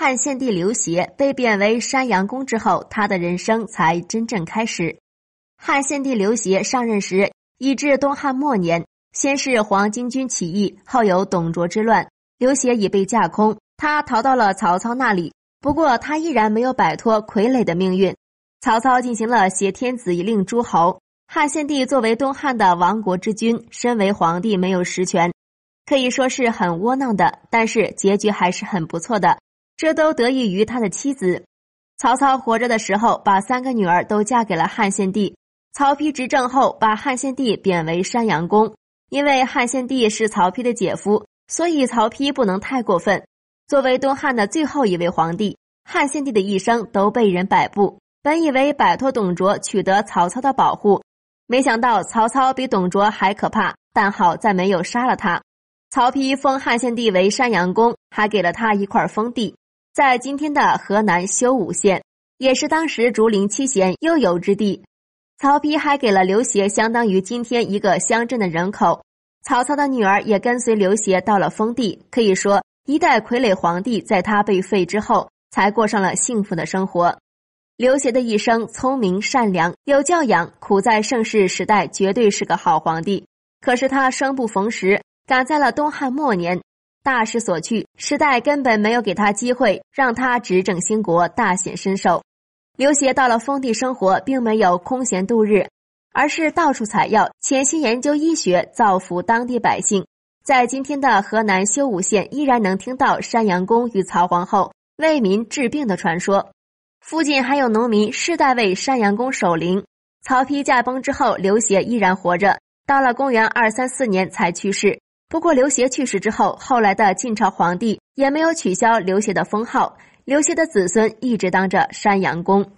汉献帝刘协被贬为山阳公之后，他的人生才真正开始。汉献帝刘协上任时，已至东汉末年，先是黄巾军起义，后有董卓之乱，刘协已被架空，他逃到了曹操那里。不过，他依然没有摆脱傀儡的命运。曹操进行了挟天子以令诸侯，汉献帝作为东汉的亡国之君，身为皇帝没有实权，可以说是很窝囊的。但是结局还是很不错的。这都得益于他的妻子。曹操活着的时候，把三个女儿都嫁给了汉献帝。曹丕执政后，把汉献帝贬为山阳公。因为汉献帝是曹丕的姐夫，所以曹丕不能太过分。作为东汉的最后一位皇帝，汉献帝的一生都被人摆布。本以为摆脱董卓，取得曹操的保护，没想到曹操比董卓还可怕。但好在没有杀了他。曹丕封汉献帝为山阳公，还给了他一块封地。在今天的河南修武县，也是当时竹林七贤悠游之地。曹丕还给了刘协相当于今天一个乡镇的人口。曹操的女儿也跟随刘协到了封地，可以说一代傀儡皇帝在他被废之后才过上了幸福的生活。刘协的一生聪明善良有教养，苦在盛世时代，绝对是个好皇帝。可是他生不逢时，赶在了东汉末年。大势所趋，时代根本没有给他机会让他执政兴国，大显身手。刘协到了封地生活，并没有空闲度日，而是到处采药，潜心研究医学，造福当地百姓。在今天的河南修武县，依然能听到山阳公与曹皇后为民治病的传说。附近还有农民世代为山阳公守灵。曹丕驾崩之后，刘协依然活着，到了公元二三四年才去世。不过，刘协去世之后，后来的晋朝皇帝也没有取消刘协的封号，刘协的子孙一直当着山阳公。